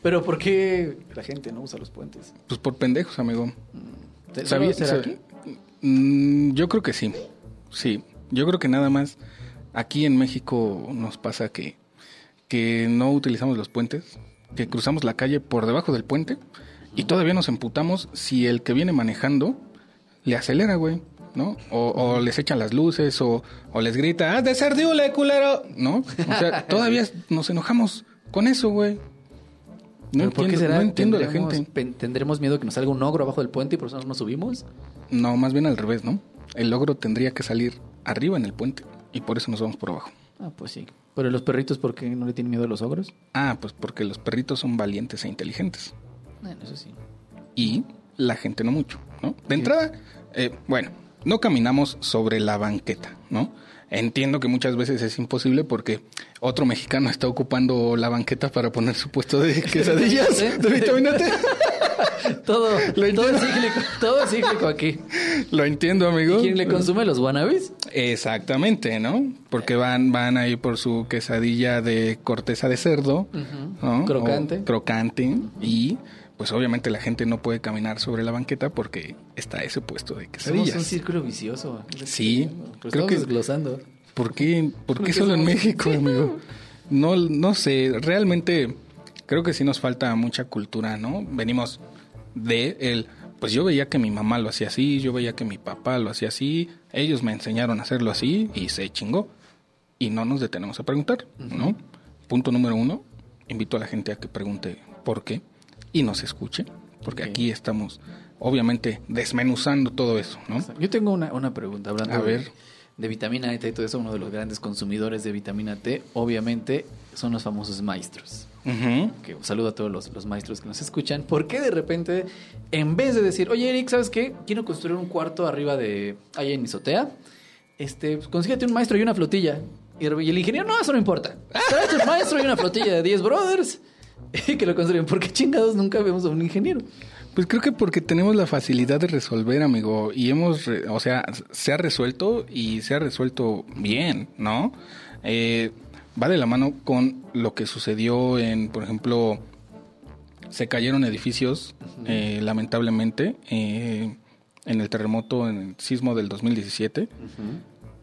Pero ¿por qué la gente no usa los puentes?
Pues por pendejos, amigo. Mm.
¿Sabías aquí?
Mm, yo creo que sí. Sí. Yo creo que nada más aquí en México nos pasa que, que no utilizamos los puentes, que cruzamos la calle por debajo del puente y todavía nos emputamos si el que viene manejando le acelera, güey. ¿no? O, les echan las luces, o, les grita, ¡ah, de ser diule, culero! ¿No? O sea, <laughs> todavía nos enojamos con eso, güey.
No entiendo, ¿Por qué será? No entiendo la gente. ¿Tendremos miedo que nos salga un ogro abajo del puente y por eso no nos subimos?
No, más bien al revés, ¿no? El ogro tendría que salir arriba en el puente y por eso nos vamos por abajo.
Ah, pues sí. ¿Pero los perritos por qué no le tienen miedo a los ogros?
Ah, pues porque los perritos son valientes e inteligentes.
Bueno, eso sí.
Y la gente no mucho, ¿no? De entrada, eh, bueno, no caminamos sobre la banqueta, ¿no? Entiendo que muchas veces es imposible porque otro mexicano está ocupando la banqueta para poner su puesto de <laughs> quesadillas de vitamina T. <laughs>
todo, todo, es cíclico, todo es cíclico aquí.
Lo entiendo, amigo.
¿Quién le consume los wannabes?
Exactamente, ¿no? Porque van, van ahí por su quesadilla de corteza de cerdo, ¿no?
Crocante.
crocante y pues obviamente la gente no puede caminar sobre la banqueta porque está ese puesto de quesadillas.
Somos un círculo vicioso.
Sí,
creo que desglosando.
¿Por qué, por qué solo en México, <laughs> amigo? No, no sé, realmente creo que sí nos falta mucha cultura, ¿no? Venimos de el, pues yo veía que mi mamá lo hacía así, yo veía que mi papá lo hacía así, ellos me enseñaron a hacerlo así y se chingó. Y no nos detenemos a preguntar, ¿no? Punto número uno, invito a la gente a que pregunte por qué y nos escuche, porque aquí estamos obviamente desmenuzando todo eso, ¿no?
Yo tengo una, una pregunta hablando a ver. De, vitamina T y todo eso, uno de los grandes consumidores de vitamina T, obviamente, son los famosos maestros. Que saludo a todos los, los, maestros que nos escuchan. ¿Por qué de repente, en vez de decir, oye Eric, ¿sabes qué? Quiero construir un cuarto arriba de, ahí en Isotea, este, pues, consíguete un maestro y una flotilla. Y el ingeniero, no, eso no importa. Tráete un maestro y una flotilla de 10 brothers <laughs> que lo construyen. ¿Por qué chingados nunca vemos a un ingeniero?
Pues creo que porque tenemos la facilidad de resolver, amigo, y hemos, o sea, se ha resuelto y se ha resuelto bien, ¿no? Eh, va de la mano con lo que sucedió en, por ejemplo, se cayeron edificios, eh, lamentablemente, eh, en el terremoto, en el sismo del 2017,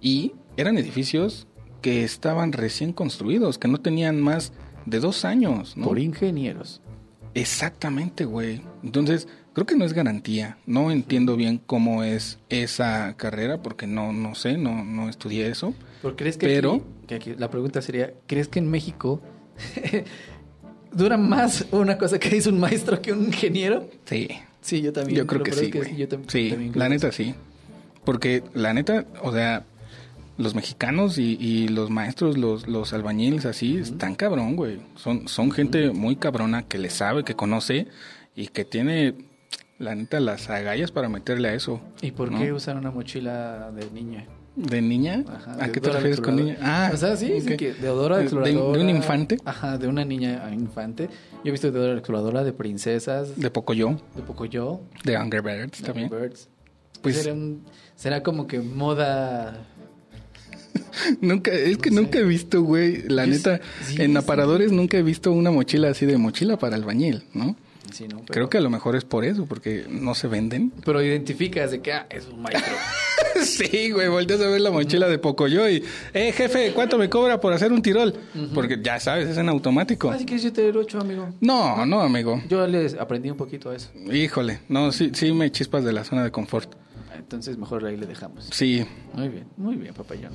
y eran edificios que estaban recién construidos, que no tenían más de dos años, ¿no?
Por ingenieros.
Exactamente, güey. Entonces, creo que no es garantía. No entiendo bien cómo es esa carrera, porque no, no sé, no, no estudié eso.
¿Pero crees que, pero, la pregunta sería, ¿crees que en México <laughs> dura más una cosa que dice un maestro que un ingeniero?
Sí.
Sí, yo también.
Yo creo que sí, sí, la neta sí. Porque la neta, o sea, los mexicanos y, los maestros, los, los albañiles así, están cabrón, güey. Son, son gente muy cabrona que le sabe, que conoce y que tiene, la neta, las agallas para meterle a eso.
¿Y por qué usar una mochila de niña?
¿De niña? ¿A qué te refieres con niña?
Ah, o sea, sí, de odora
de, de, un infante?
Ajá, de una niña infante. Yo he visto de odora exploradora de princesas.
De Pocoyo.
De Pocoyo.
De Angry Birds también.
Birds. Pues será, será como que moda <laughs>
nunca, es que nunca he visto, güey, la neta, en aparadores nunca he visto una mochila así de mochila para albañil, ¿no? Sí, no Creo que a lo mejor es por eso, porque no se venden.
Pero identificas de que ah, es un maestro. <laughs>
sí, güey, volteas a ver la mochila de Pocoyo y, eh, jefe, ¿cuánto me cobra por hacer un tirol? Porque ya sabes, es en automático.
Así que yo te lo ocho, amigo.
No, no, amigo.
Yo les aprendí un poquito a eso.
Híjole, no, sí, sí me chispas de la zona de confort.
Entonces mejor ahí le dejamos.
Sí.
Muy bien, muy bien, papayón.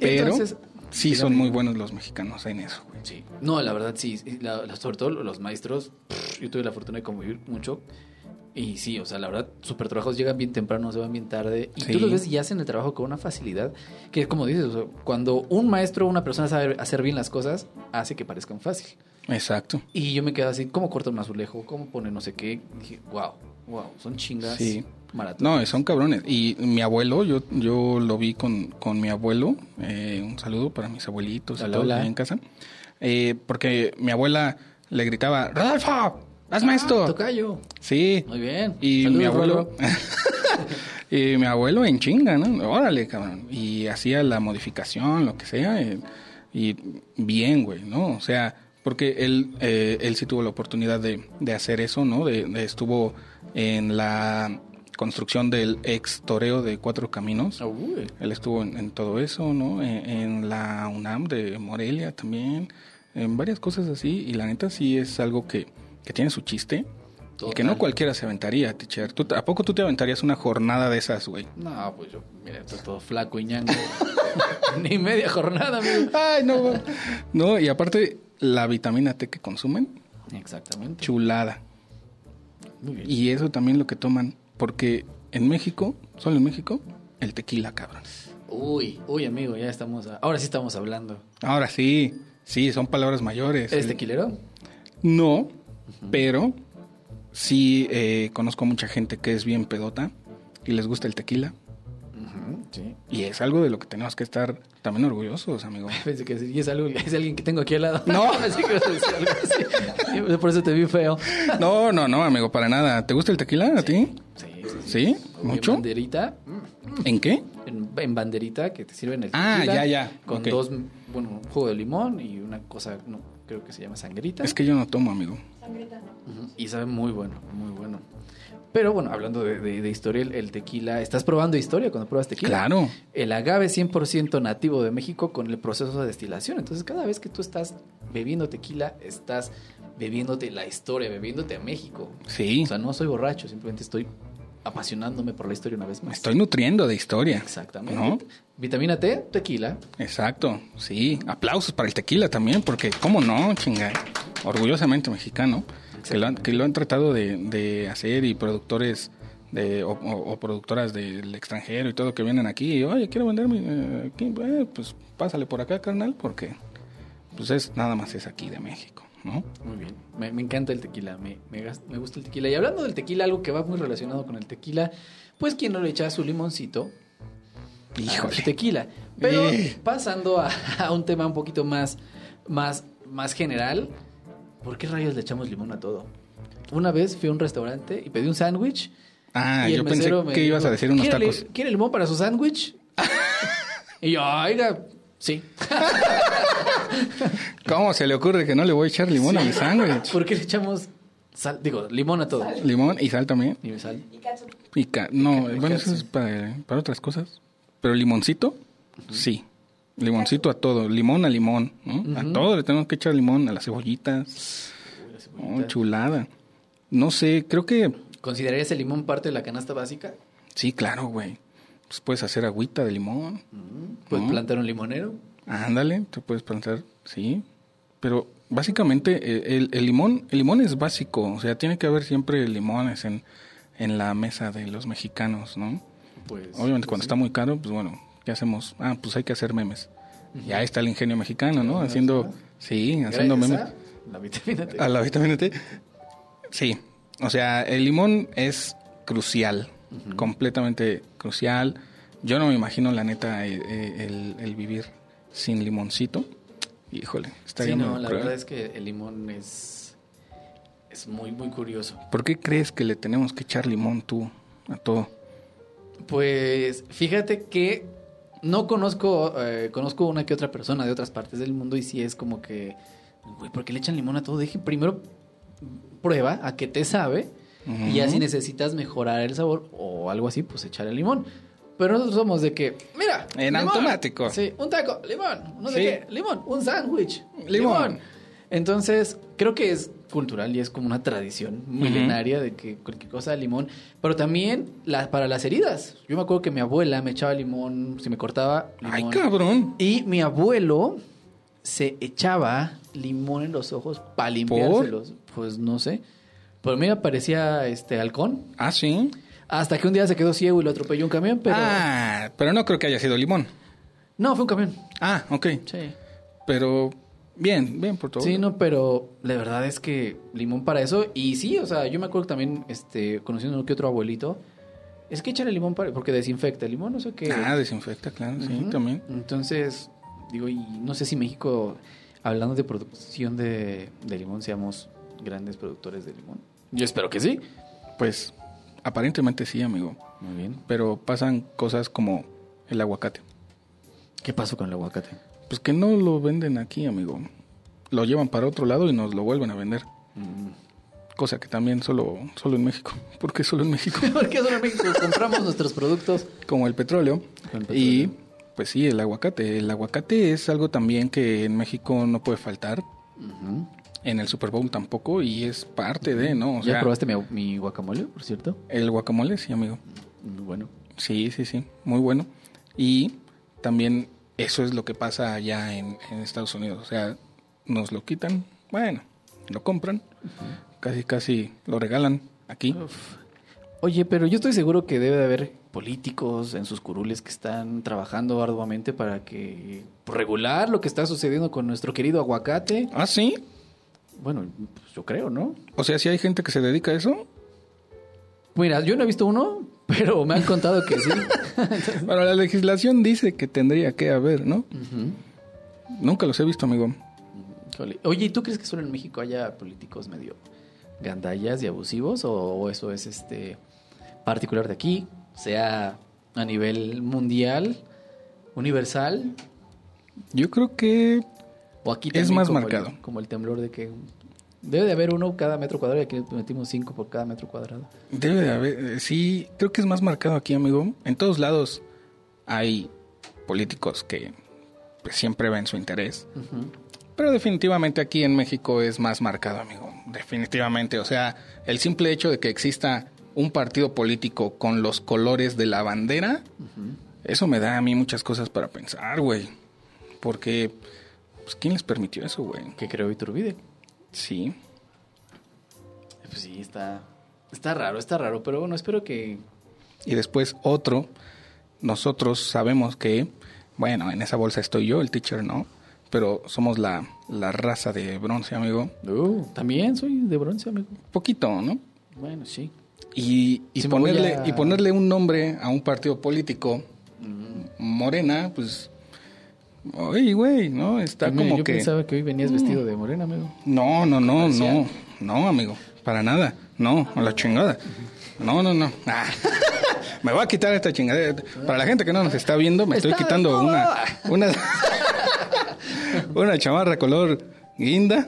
Pero sí son muy buenos los mexicanos en eso.
Sí. No, la verdad sí. sobre todo los maestros, yo tuve la fortuna de convivir mucho. Y sí, o sea, la verdad, super trabajos llegan bien temprano, se van bien tarde. Y tú los ves y hacen el trabajo con una facilidad que, como dices, cuando un maestro o una persona sabe hacer bien las cosas, hace que parezcan fácil.
Exacto.
Y yo me quedo así, ¿cómo corta un azulejo? ¿Cómo pone no sé qué? dije, wow, wow, son chingas. Sí.
No, son cabrones. Y mi abuelo, yo, yo lo vi con, con mi abuelo. Eh, un saludo para mis abuelitos y todos en casa. Eh, porque mi abuela le gritaba, Rodolfo, hazme ah, esto.
Tocayo.
Sí.
Muy bien.
Y mi abuelo... <laughs> y mi abuelo en chinga, ¿no? Órale, cabrón. Y hacía la modificación, lo que sea. Eh, y, bien, güey, ¿no? O sea, porque él, él sí tuvo la oportunidad de, de hacer eso, ¿no? de, estuvo en la construcción del ex toreo de Cuatro Caminos. Ah, Él estuvo en, todo eso, ¿no? En, la UNAM de Morelia también, en varias cosas así. Y la neta sí es algo que, que tiene su chiste. Y que no cualquiera se aventaría, teacher. ¿Tú, ¿A poco tú te aventarías una jornada de esas, güey?
No, pues yo, mira, estoy todo flaco y ñango. <laughs> Ni media jornada, amigo.
Ay, no. No, y aparte, la vitamina T que consumen.
Exactamente.
Chulada. Muy bien. Y eso también lo que toman. Porque en México, solo en México, el tequila, cabrón.
Uy, uy, amigo, ya estamos. Ahora sí estamos hablando.
Ahora sí. Sí, son palabras mayores.
¿Eres tequilero?
No, pero sí eh, conozco mucha gente que es bien pedota y les gusta el tequila. Sí. Y es algo de lo que tenemos que estar también orgullosos, amigo. <laughs>
Pensé que es, algo, es alguien que tengo aquí al lado.
No. <laughs>
Por eso te vi feo.
no, no, no, amigo, para nada. ¿Te gusta el tequila a ti? Sí. ¿Sí? ¿Mucho?
En banderita.
¿En qué?
En, banderita que te sirven el
ah, tequila. Ah, ya, ya.
Con dos, bueno, un jugo de limón y una cosa, no, creo que se llama sangrita.
Es que yo no tomo, amigo.
Sangrita no.
Y sabe muy bueno, muy bueno. Pero bueno, hablando de, historia, el, tequila, ¿estás probando historia cuando pruebas tequila?
Claro.
El agave 100% nativo de México con el proceso de destilación. Entonces, cada vez que tú estás bebiendo tequila, estás bebiéndote la historia, bebiéndote a México.
Sí.
O sea, no soy borracho, simplemente estoy apasionándome por la historia una vez más.
estoy nutriendo de historia.
Exactamente. Vitamina T, tequila.
Exacto, sí. Aplausos para el tequila también, porque cómo no, chinga. Orgullosamente mexicano. Que lo, han, que lo han tratado de, hacer y productores de, o, productoras del extranjero y todo que vienen aquí y, oye, quiero vender mi... Eh, eh, pues pásale por acá, carnal, porque pues es nada más es aquí de México. ¿no?
Muy bien. Me, encanta el tequila, me, me, gusta el tequila. Y hablando del tequila, algo que va muy relacionado con el tequila, pues quien no le echa su limoncito
Híjole.
tequila. Pero pasando <laughs> a, un tema un poquito más, más, más general, ¿por qué rayos le echamos limón a todo? Una vez fui a un restaurante y pedí un sándwich.
Ah, yo pensé que ibas a decir unos tacos.
¿Quiere limón para su sándwich? <laughs> y yo, oiga, sí. <laughs>
¿Cómo se le ocurre que no le voy a echar limón a mi sándwich? <laughs>
¿Por qué le echamos sal? Digo, limón a todo.
Limón y sal también.
Y sal.
Y
no, bueno, eso es para, otras cosas. Pero limoncito, sí. Limoncito a todo, limón a limón, A todo le tenemos que echar limón, a las cebollitas. Oh, chulada. No sé, creo que...
¿Considerarías el limón parte de la canasta básica?
Sí, claro, güey. Pues puedes hacer agüita de limón.
Puedes plantar un limonero.
Ándale, te puedes plantar, sí. Pero básicamente eh, el, limón, el limón es básico, o sea, tiene que haber siempre limones en, en la mesa de los mexicanos, ¿no? Pues, Obviamente cuando está muy caro, pues bueno, ¿qué hacemos? Ah, pues hay que hacer memes. Y ahí está el ingenio mexicano, ¿no? Haciendo, sí, haciendo memes.
La vitamina T.
A la vitamina T. Sí, o sea, el limón es crucial, completamente crucial. Yo no me imagino, la neta, eh, eh, el, el vivir sin limoncito, híjole, estaría
sí, no, la verdad es que el limón es, es muy, muy curioso.
¿Por qué crees que le tenemos que echar limón tú a todo?
Pues fíjate que no conozco, eh, conozco una que otra persona de otras partes del mundo y si es como que, güey, ¿por qué le echan limón a todo? Deje primero prueba a qué te sabe y ya si necesitas mejorar el sabor o algo así, pues echar el limón. Pero nosotros somos de que, mira.
En automático.
Sí, un taco, limón. No sé qué, limón. Un sándwich, limón. Entonces, creo que es cultural y es como una tradición milenaria de que cualquier cosa limón. Pero también la, para las heridas. Yo me acuerdo que mi abuela me echaba limón, si me cortaba. Limón.
Ay, cabrón.
Y mi abuelo se echaba limón en los ojos para limpiárselos. Pues no sé. A mí me parecía este halcón.
Ah, sí.
Hasta que un día se quedó ciego y lo atropelló un camión, pero...
Ah, pero no creo que haya sido limón.
No, fue un camión.
Ah, ok.
Sí.
Pero bien, bien por todo.
Sí, no, pero la verdad es que limón para eso. Y sí, o sea, yo me acuerdo también, este, conociendo uno que otro abuelito, es que echarle limón para, porque desinfecta. El limón no sé qué.
Ah, desinfecta, claro, sí, también.
Entonces, digo, y no sé si México, hablando de producción de, de limón, seamos grandes productores de limón.
Yo espero que sí. Pues Aparentemente sí, amigo.
Muy bien.
Pero pasan cosas como el aguacate.
¿Qué pasó con el aguacate?
Pues que no lo venden aquí, amigo. Lo llevan para otro lado y nos lo vuelven a vender. Mm. Cosa que también solo, solo en México. <laughs> ¿Por qué solo en México? <laughs>
Porque solo en México compramos nuestros productos.
Como el petróleo. Y pues sí, el aguacate. El aguacate es algo también que en México no puede faltar. en el Super Bowl tampoco y es parte de, ¿no?
O ¿Ya probaste mi, guacamole, por cierto?
El guacamole, sí, amigo.
Muy bueno.
Sí, sí, sí, muy bueno. Y también eso es lo que pasa allá en, Estados Unidos. O sea, nos lo quitan, bueno, lo compran, casi, casi lo regalan aquí.
Oye, pero yo estoy seguro que debe de haber políticos en sus curules que están trabajando arduamente para que regular lo que está sucediendo con nuestro querido aguacate.
Ah, sí.
Bueno, pues yo creo, ¿no?
O sea, si hay gente que se dedica a eso.
Mira, yo no he visto uno, pero me han contado que sí. <laughs>
Bueno, la legislación dice que tendría que haber, ¿no? Nunca los he visto, amigo.
Oye, ¿y tú crees que solo en México haya políticos medio gandallas y abusivos? ¿O, eso es este particular de aquí? Sea a nivel mundial, universal.
Yo creo que o aquí es más marcado.
como el temblor de que Debe de haber uno cada metro cuadrado y aquí metimos cinco por cada metro cuadrado.
Debe de haber, eh, sí, creo que es más marcado aquí, amigo. En todos lados hay políticos que pues, siempre ven su interés. Pero definitivamente aquí en México es más marcado, amigo. Definitivamente. O sea, el simple hecho de que exista un partido político con los colores de la bandera, eso me da a mí muchas cosas para pensar, güey. Porque, pues, ¿quién les permitió eso, güey?
Que creó Iturbide.
Sí.
Pues sí, está, está raro, está raro, pero bueno, espero que...
Y después otro, nosotros sabemos que, bueno, en esa bolsa estoy yo, el teacher no, pero somos la, la raza de bronce, amigo.
Uh, también soy de bronce, amigo.
Poquito, ¿no?
Bueno, sí.
Y, y ponerle, y ponerle un nombre a un partido político, Morena, pues Oye, güey, ¿no? Está como
yo
que...
Yo pensaba que hoy venías vestido de morena, amigo.
No, no, no, no. No, amigo. Para nada. No, a la chingada. No, no, no. Ah. <laughs> me voy a quitar esta chingadera. Para la gente que no nos está viendo, me estoy quitando una... Una, <laughs> una chamarra color guinda.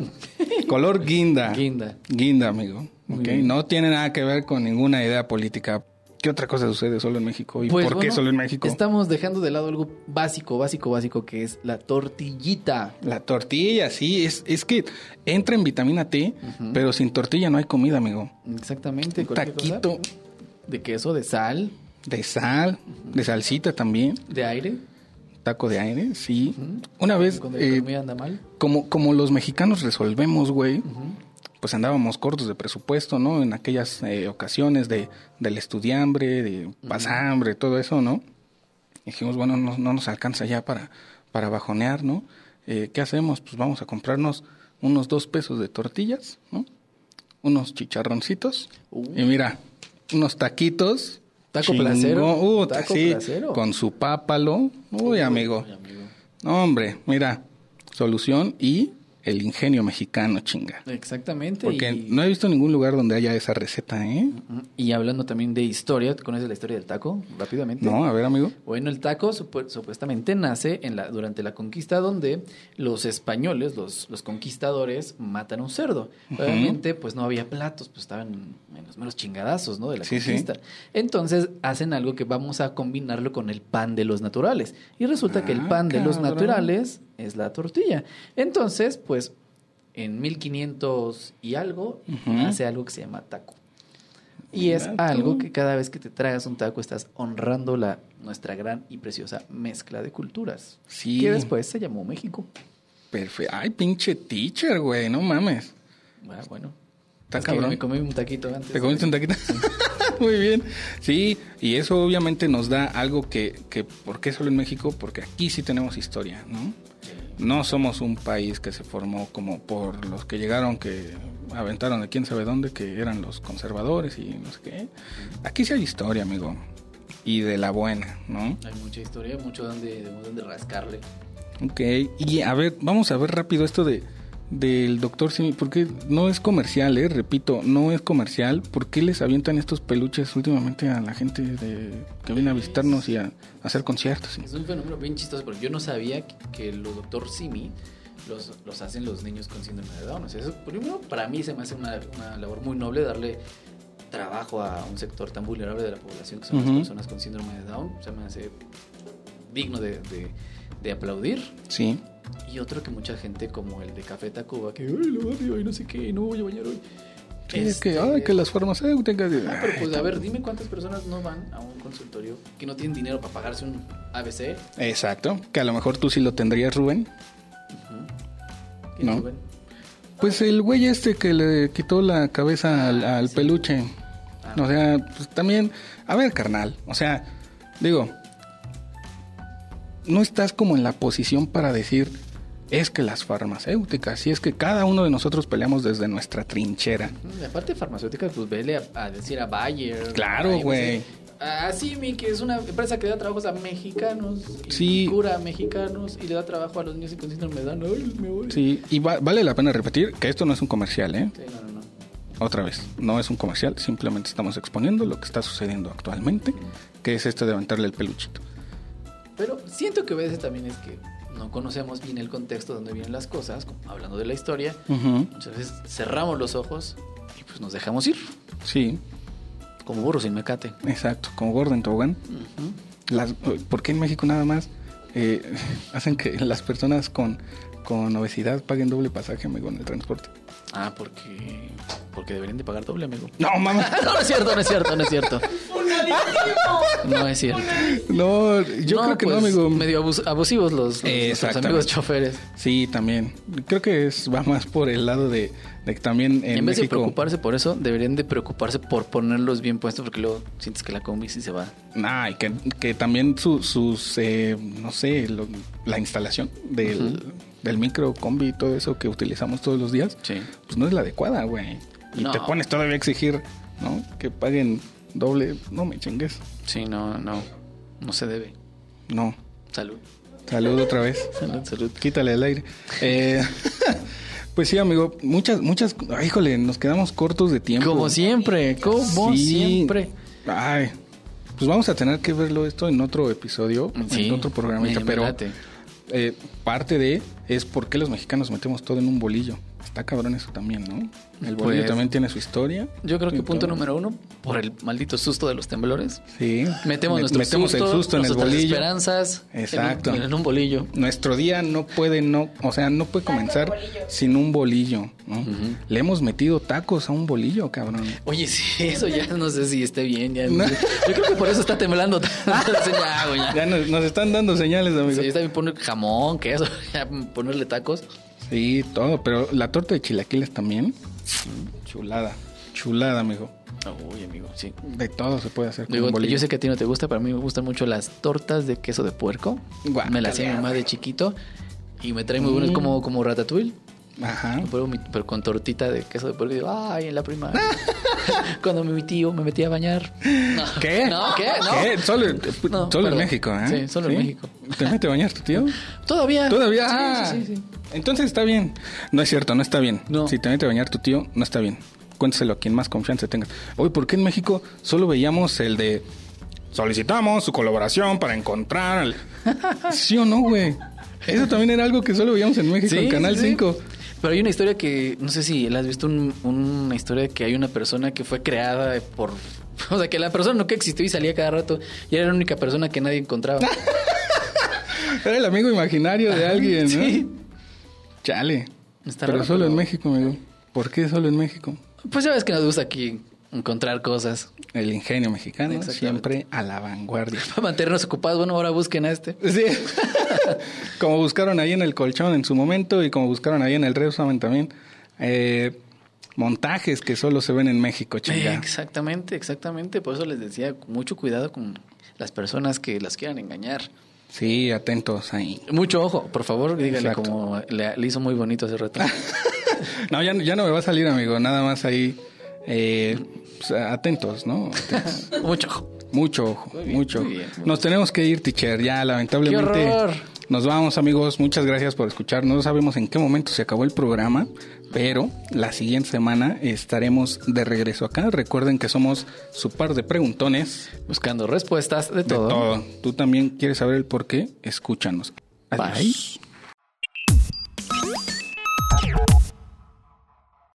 Color guinda.
Guinda.
Guinda, amigo. Okay. No tiene nada que ver con ninguna idea política ¿Qué otra cosa sucede solo en México? ¿Y pues, por qué solo en México?
Estamos dejando de lado algo básico, básico, básico, que es la tortillita.
La tortilla, sí. Es, es que entra en vitamina T, pero sin tortilla no hay comida, amigo.
Exactamente.
Un taquito.
De queso, de sal.
De sal, de salsita también.
De aire.
Taco de aire, sí. Una vez...
Cuando la eh, anda mal.
Como, como los mexicanos resolvemos, güey pues andábamos cortos de presupuesto, ¿no? En aquellas eh, ocasiones de, del estudiambre, de pasambre, todo eso, ¿no? dijimos, bueno, no, nos alcanza ya para, para bajonear, ¿no? Eh, ¿Qué hacemos? Pues vamos a comprarnos unos dos pesos de tortillas, ¿no? Unos chicharroncitos. Uh. Y mira, unos taquitos.
Taco placero.
Uh, Taco sí, Con su pápalo. Uy, amigo. No, hombre, mira, solución y el ingenio mexicano, chinga.
Exactamente.
Porque no he visto ningún lugar donde haya esa receta, ¿eh?
Y hablando también de historia, ¿conoces la historia del taco? Rápidamente.
No, a ver, amigo.
Bueno, el taco supuestamente nace en la, durante la conquista donde los españoles, los, los conquistadores, matan un cerdo. Obviamente, pues no había platos, pues estaban en los menos chingadazos, ¿no? De la conquista. Entonces hacen algo que vamos a combinarlo con el pan de los naturales. Y resulta que el ah, pan de los naturales es la tortilla. Entonces, pues, en 1500 y algo, hace algo que se llama taco. Y es algo que cada vez que te tragas un taco estás honrando la nuestra gran y preciosa mezcla de culturas.
Sí.
Que después se llamó México.
Perfecto. Ay, pinche teacher, güey, no mames.
Ah, bueno.
Está cabrón.
Me comí un taquito antes.
¿Te comiste un taquito? <laughs> Muy bien. Sí, y eso obviamente nos da algo que, que, ¿por qué solo en México? Porque aquí sí tenemos historia, ¿no? no somos un país que se formó como por los que llegaron, que aventaron de quién sabe dónde, que eran los conservadores y no sé qué. Aquí sí hay historia, amigo. Y de la buena, ¿no?
Hay mucha historia, mucho donde, donde rascarle.
Ok, y a ver, vamos a ver rápido esto de del doctor Simi, porque no es comercial, eh, repito, no es comercial. ¿Por qué les avientan estos peluches últimamente a la gente de, que viene a visitarnos y a, hacer conciertos?
Es un fenómeno bien chistoso, porque yo no sabía que, los doctor Simi los, los, hacen los niños con síndrome de Down. O sea, eso, primero, para mí se me hace una, labor muy noble darle trabajo a un sector tan vulnerable de la población que son las personas con síndrome de Down. Se me hace digno de, de, de aplaudir.
Sí
Y otro que mucha gente, como el de Café Tacuba, que ay, lo odio y no sé qué, no voy a bañar hoy.
es que, ay, que las farmacéuticas.
Ah, pero pues a ver, dime cuántas personas no van a un consultorio que no tienen dinero para pagarse un ABC.
Exacto, que a lo mejor tú sí lo tendrías, Rubén. ¿No? Rubén? Pues el güey este que le quitó la cabeza al, ah, peluche. Ah. o sea, pues también, a ver, carnal, o sea, digo, no estás como en la posición para decir, es que las farmacéuticas, y es que cada uno de nosotros peleamos desde nuestra trinchera.
aparte de farmacéuticas, pues vele a, decir a Bayer.
Claro, güey.
Ah, sí, mi, que es una empresa que da trabajos a mexicanos.
Sí.
cura a mexicanos y le da trabajo a los niños con síndrome de Down. me voy.
Sí, y vale la pena repetir que esto no es un comercial, ¿eh? Sí, no, no, no. Otra vez, no es un comercial, simplemente estamos exponiendo lo que está sucediendo actualmente, que es esto de levantarle el peluchito.
Pero siento que a veces también es que no conocemos bien el contexto donde vienen las cosas, hablando de la historia. Muchas veces cerramos los ojos y pues nos dejamos ir.
Sí.
Como burro sin mecate.
Exacto, como gordo en tobogán. ¿Por qué en México nada más eh, <laughs> hacen que las personas con, con obesidad paguen doble pasaje, amigo, en el transporte?
Ah, porque porque deberían de pagar doble, amigo.
No, mamá. <laughs>
no, es cierto, no es cierto, no es cierto. no es cierto.
No, yo creo que no, pues, amigo.
Medio abusivos los, los, amigos choferes.
Sí, también. Creo que es, va más por el lado de, de que también en,
en
vez
de preocuparse por eso, deberían de preocuparse por ponerlos bien puestos porque luego sientes que la combi sí se va.
Nah, y que, que también sus, eh, no sé, la instalación del del micro, combi y todo eso que utilizamos todos los días, pues no es la adecuada, güey. Y te pones todavía a exigir, ¿no? Que paguen doble. No me chingues.
Sí, no, no. No se debe.
No.
Salud.
Salud otra vez. <laughs>
salud, salud.
Quítale el aire. <laughs> Eh, <laughs> pues sí, amigo. Muchas, muchas. híjole, nos quedamos cortos de tiempo.
Como siempre, como siempre.
Ay. Pues vamos a tener que verlo esto en otro episodio, en otro programita, pero eh, parte de es por qué los mexicanos metemos todo en un bolillo. Está cabrón eso también, ¿no? El bolillo pues, también tiene su historia.
Yo creo que punto número uno, por el maldito susto de los temblores.
Sí.
Metemos, nuestro metemos susto, el susto en el bolillo. esperanzas
Exacto.
En un, bolillo.
Nuestro día no puede, no, o sea, no puede comenzar sin un bolillo. ¿no? Le hemos metido tacos a un bolillo, cabrón.
Oye, sí, <laughs> eso ya no sé si esté bien. Ya, Yo creo que por eso está temblando. <laughs> <laughs>
ya, ya nos, nos, están dando señales, amigo.
Sí, está bien poner jamón, queso, ponerle tacos.
Sí, todo, pero la torta de chilaquiles también. Chulada, chulada, amigo.
Uy, amigo, sí.
De todo se puede hacer.
Con yo sé que a ti no te gusta, pero a mí me gustan mucho las tortas de queso de puerco. me las hacía mi mamá de chiquito y me trae muy buenos mm. como, como ratatouille.
Ajá.
Pero, con tortita de queso de puerco. Y digo, ay, en la primaria. <laughs> Cuando mi tío me metía a bañar.
¿Qué?
¿No? ¿Qué?
¿Qué? Solo, solo en México, ¿eh?
Sí, solo en México.
¿Te mete a bañar tu tío? <laughs>
Todavía.
Todavía. Ah, sí, sí, sí. Entonces está bien. No es cierto, no está bien. No. Si te mete a bañar tu tío, no está bien. Cuéntaselo a quien más confianza tengas. Oye, ¿por qué en México solo veíamos el de solicitamos su colaboración para encontrar <laughs> ¿Sí o no, güey? Eso también era algo que solo veíamos en México, en Canal 5.
Pero hay una historia que, no sé si la has visto, una historia que hay una persona que fue creada por... <laughs> O sea, que la persona no que existió y salía cada rato y era la única persona que nadie encontraba. <laughs>
era el amigo imaginario de alguien, ¿no? Sí. Chale. pero solo en México, amigo. ¿Por qué solo en México?
Pues ya ves que nos gusta aquí encontrar cosas.
El ingenio mexicano siempre a la vanguardia. <laughs>
Para mantenernos ocupados, bueno, ahora busquen a este.
Sí. <laughs> como buscaron ahí en el colchón en su momento y como buscaron ahí en el Reusamen también. Eh, montajes que solo se ven en México, chinga.
exactamente, exactamente. Por eso les decía, mucho cuidado con las personas que las quieran engañar.
Sí, atentos ahí.
Mucho ojo, por favor, dígale como le, hizo muy bonito hace rato. <laughs>
no, ya, ya no me va a salir, amigo. Nada más ahí. Eh, pues, atentos, ¿no? <laughs>
mucho ojo.
Mucho ojo, mucho. Nos tenemos que ir, teacher, ya lamentablemente. Nos vamos, amigos. Muchas gracias por escuchar. No sabemos en qué momento se acabó el programa, pero la siguiente semana estaremos de regreso acá. Recuerden que somos su par de preguntones.
Buscando respuestas de todo.
De todo. Tú también quieres saber el por qué. Escúchanos.
Adiós. Bye.